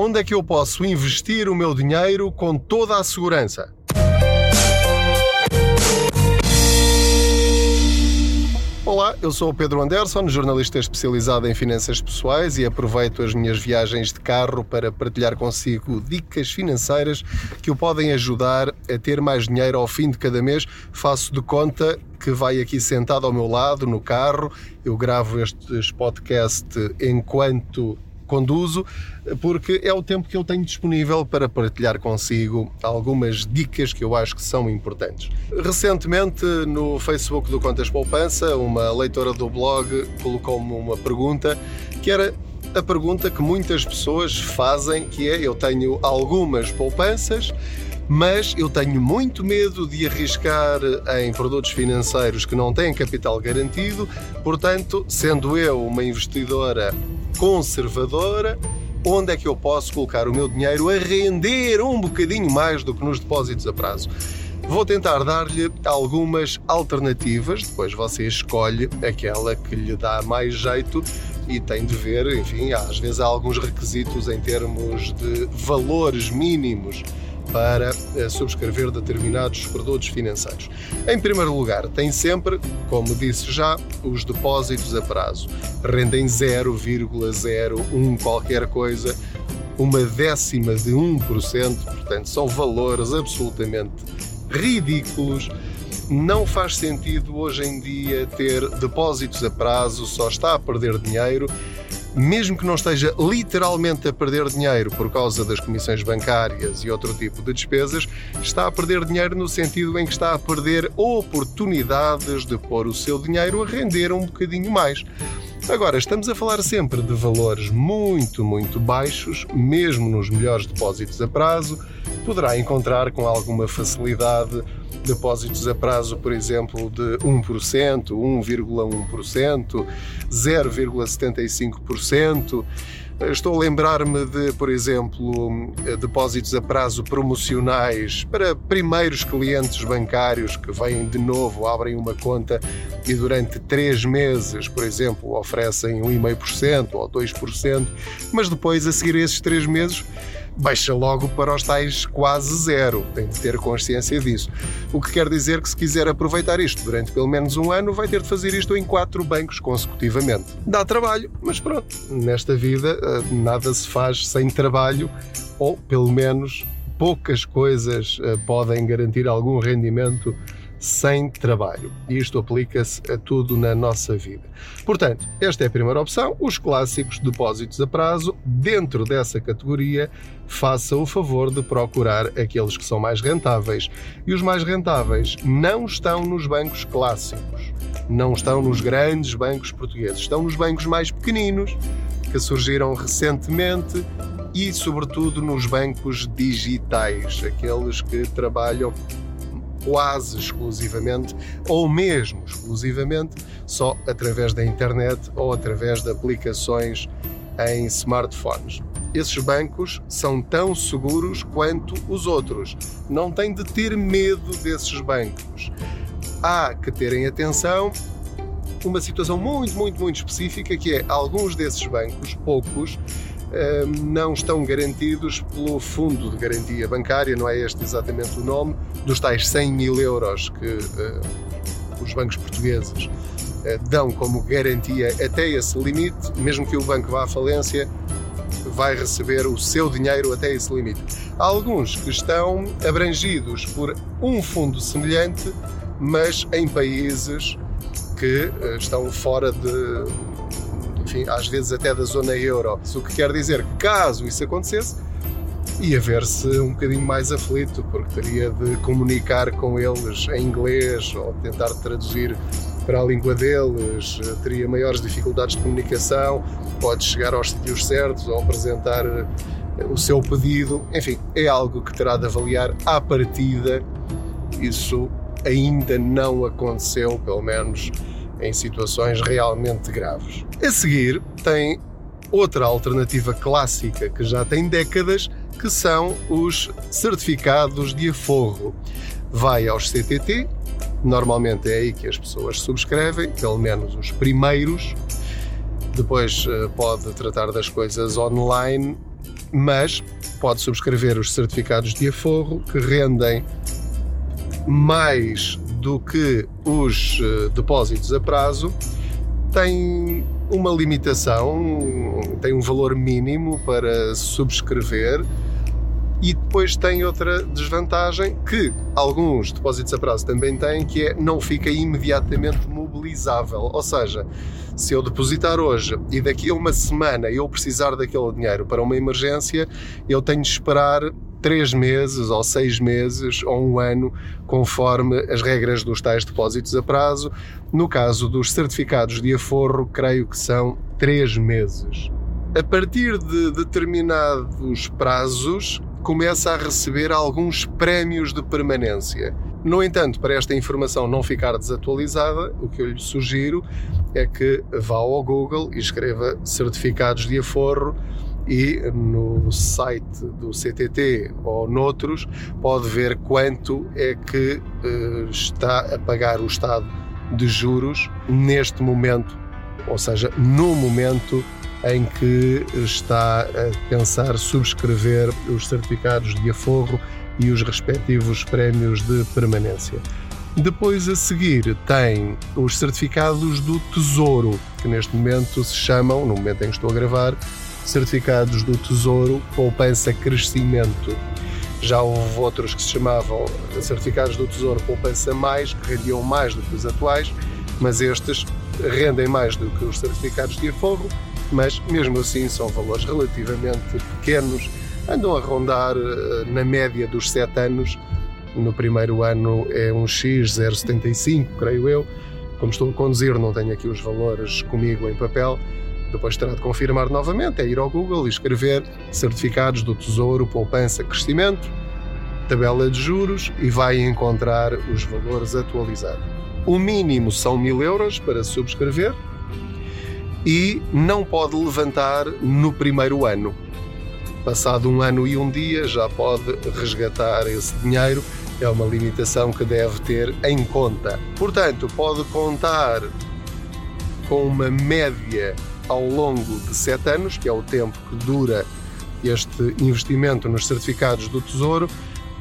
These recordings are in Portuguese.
Onde é que eu posso investir o meu dinheiro com toda a segurança? Olá, eu sou o Pedro Anderson, jornalista especializado em finanças pessoais e aproveito as minhas viagens de carro para partilhar consigo dicas financeiras que o podem ajudar a ter mais dinheiro ao fim de cada mês. Faço de conta que vai aqui sentado ao meu lado no carro. Eu gravo este podcast enquanto conduzo, porque é o tempo que eu tenho disponível para partilhar consigo algumas dicas que eu acho que são importantes. Recentemente, no Facebook do Contas Poupança, uma leitora do blog colocou-me uma pergunta que era a pergunta que muitas pessoas fazem, que é eu tenho algumas poupanças mas eu tenho muito medo de arriscar em produtos financeiros que não têm capital garantido, portanto, sendo eu uma investidora conservadora, onde é que eu posso colocar o meu dinheiro a render um bocadinho mais do que nos depósitos a prazo? Vou tentar dar-lhe algumas alternativas, depois você escolhe aquela que lhe dá mais jeito e tem de ver, enfim, às vezes há alguns requisitos em termos de valores mínimos para eh, subscrever determinados produtos financeiros. Em primeiro lugar, tem sempre, como disse já, os depósitos a prazo. Rendem 0,01 qualquer coisa, uma décima de 1%, portanto, são valores absolutamente ridículos. Não faz sentido hoje em dia ter depósitos a prazo, só está a perder dinheiro mesmo que não esteja literalmente a perder dinheiro por causa das comissões bancárias e outro tipo de despesas, está a perder dinheiro no sentido em que está a perder oportunidades de pôr o seu dinheiro a render um bocadinho mais. Agora, estamos a falar sempre de valores muito, muito baixos, mesmo nos melhores depósitos a prazo. Poderá encontrar com alguma facilidade depósitos a prazo, por exemplo, de 1%, 1,1%, 0,75%. Estou a lembrar-me de, por exemplo, depósitos a prazo promocionais para primeiros clientes bancários que vêm de novo, abrem uma conta e durante três meses, por exemplo, oferecem 1,5% ou 2%, mas depois, a seguir esses três meses, baixa logo para os tais quase zero. Tem de ter consciência disso. O que quer dizer que se quiser aproveitar isto durante pelo menos um ano, vai ter de fazer isto em quatro bancos consecutivamente. Dá trabalho, mas pronto, nesta vida eh, nada se faz sem trabalho, ou pelo menos poucas coisas eh, podem garantir algum rendimento sem trabalho. Isto aplica-se a tudo na nossa vida. Portanto, esta é a primeira opção, os clássicos depósitos a prazo. Dentro dessa categoria, faça o favor de procurar aqueles que são mais rentáveis. E os mais rentáveis não estão nos bancos clássicos, não estão nos grandes bancos portugueses, estão nos bancos mais pequeninos que surgiram recentemente e, sobretudo, nos bancos digitais, aqueles que trabalham quase exclusivamente, ou mesmo exclusivamente, só através da internet ou através de aplicações em smartphones. Esses bancos são tão seguros quanto os outros. Não tem de ter medo desses bancos. Há que terem atenção uma situação muito, muito, muito específica que é alguns desses bancos, poucos, não estão garantidos pelo Fundo de Garantia Bancária, não é este exatamente o nome, dos tais 100 mil euros que os bancos portugueses eh, dão como garantia até esse limite, mesmo que o banco vá à falência, vai receber o seu dinheiro até esse limite. Há alguns que estão abrangidos por um fundo semelhante, mas em países que eh, estão fora de, às vezes até da zona euro. O que quer dizer que, caso isso acontecesse, ia ver-se um bocadinho mais aflito, porque teria de comunicar com eles em inglês ou tentar traduzir para a língua deles, teria maiores dificuldades de comunicação, pode chegar aos sítios certos ou apresentar eh, o seu pedido. Enfim, é algo que terá de avaliar à partida. Isso ainda não aconteceu, pelo menos em situações realmente graves. A seguir, tem outra alternativa clássica que já tem décadas, que são os certificados de aforro. Vai aos CTT, normalmente é aí que as pessoas subscrevem, pelo menos os primeiros. Depois eh, pode tratar das coisas online mas pode subscrever os certificados de aforro que rendem mais do que os uh, depósitos a prazo, tem uma limitação, tem um valor mínimo para subscrever e depois tem outra desvantagem que alguns depósitos a prazo também têm, que é não fica imediatamente mobilizável. Ou seja, se eu depositar hoje e daqui a uma semana eu precisar daquele dinheiro para uma emergência, eu tenho de esperar três meses ou seis meses ou um ano, conforme as regras dos tais depósitos a prazo. No caso dos certificados de aforro, creio que são três meses. A partir de determinados prazos, começa a receber alguns prémios de permanência. No entanto, para esta informação não ficar desatualizada, o que eu lhe sugiro é que vá ao Google e escreva certificados de aforro e no site do CTT ou noutros pode ver quanto é que uh, está a pagar o Estado de juros neste momento, ou seja, no momento em que está a pensar subscrever os certificados de aforro e os respectivos prémios de permanência. Depois a seguir tem os certificados do Tesouro, que neste momento se chamam, no momento em que estou a gravar, certificados do Tesouro Poupança Crescimento. Já houve outros que se chamavam certificados do Tesouro Poupança Mais, que rendiam mais do que os atuais, mas estes rendem mais do que os certificados de aforro mas mesmo assim são valores relativamente pequenos, andam a rondar eh, na média dos 7 anos. No primeiro ano é um X 0,75, creio eu. Como estou a conduzir, não tenho aqui os valores comigo em papel. Depois terá de confirmar novamente, é ir ao Google e escrever certificados do Tesouro, poupança, crescimento, tabela de juros e vai encontrar os valores atualizados. O mínimo são mil euros para subscrever, e não pode levantar no primeiro ano. Passado um ano e um dia, já pode resgatar esse dinheiro. É uma limitação que deve ter em conta. Portanto, pode contar com uma média ao longo de sete anos, que é o tempo que dura este investimento nos certificados do Tesouro,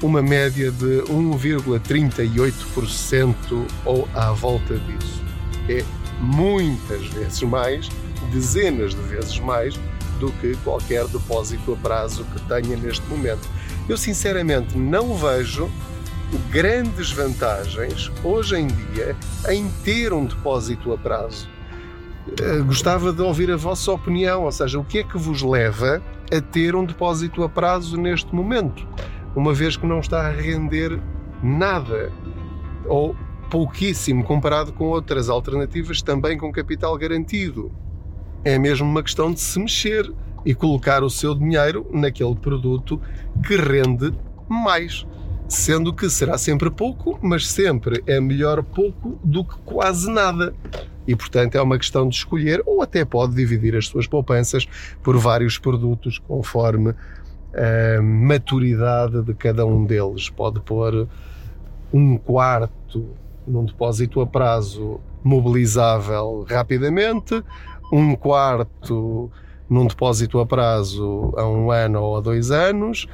uma média de 1,38% ou à volta disso. É muitas vezes mais, dezenas de vezes mais, do que qualquer depósito a prazo que tenha neste momento. Eu sinceramente não vejo grandes vantagens hoje em dia em ter um depósito a prazo. Eh, gostava de ouvir a vossa opinião, ou seja, o que é que vos leva a ter um depósito a prazo neste momento, uma vez que não está a render nada ou pouquíssimo comparado com outras alternativas também com capital garantido. É mesmo uma questão de se mexer e colocar o seu dinheiro naquele produto que rende mais. Sendo que será sempre pouco, mas sempre é melhor pouco do que quase nada. E, portanto, é uma questão de escolher, ou até pode dividir as suas poupanças por vários produtos, conforme a maturidade de cada um deles. Pode pôr um quarto num depósito a prazo mobilizável rapidamente, um quarto num depósito a prazo a um ano ou a dois anos,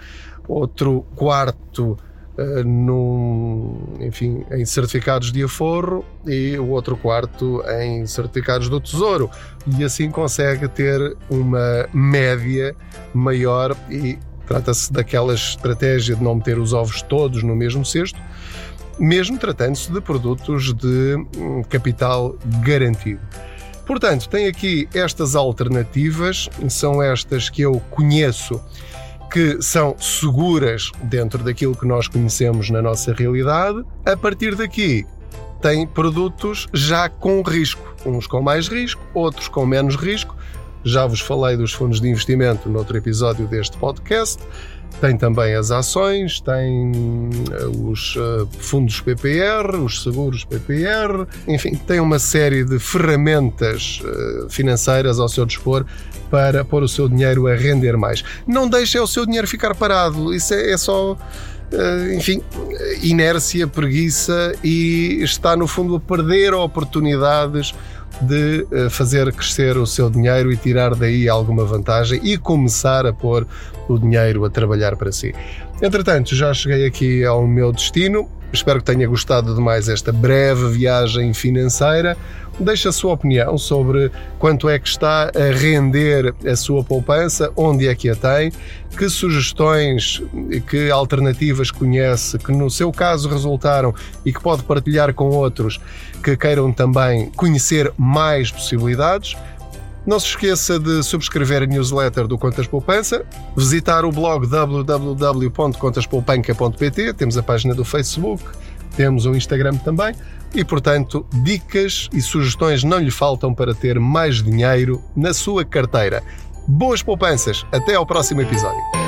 outro quarto uh, num, enfim, em certificados de aforro e o outro quarto em certificados do Tesouro. E assim consegue ter uma média maior e trata-se daquela estratégia de não meter os ovos todos no mesmo cesto, mesmo tratando-se de produtos de hum, capital garantido. Portanto, tem aqui estas alternativas, são estas que eu conheço que são seguras dentro daquilo que nós conhecemos na nossa realidade. A partir daqui, tem produtos já com risco, uns com mais risco, outros com menos risco. Já vos falei dos fundos de investimento no outro episódio deste podcast. Tem também as ações, tem eh, os eh, fundos PPR, os seguros PPR, enfim, tem uma série de ferramentas eh, financeiras ao seu dispor para pôr o seu dinheiro a render mais. Não deixe o seu dinheiro ficar parado, isso é, é só enfim, inércia, preguiça e está no fundo a perder oportunidades de eh, fazer crescer o seu dinheiro e tirar daí alguma vantagem e começar a pôr o dinheiro a trabalhar para si. Entretanto, já cheguei aqui ao meu destino. Espero que tenha gostado de mais esta breve viagem financeira. Deixe a sua opinião sobre quanto é que está a render a sua poupança, onde é que a tem, que sugestões, que alternativas conhece, que no seu caso resultaram e que pode partilhar com outros que queiram também conhecer mais possibilidades. Não se esqueça de subscrever a newsletter do Contas Poupança, visitar o blog www.contaspoupanca.pt, temos a página do Facebook, temos o Instagram também e, portanto, dicas e sugestões não lhe faltam para ter mais dinheiro na sua carteira. Boas poupanças! Até ao próximo episódio.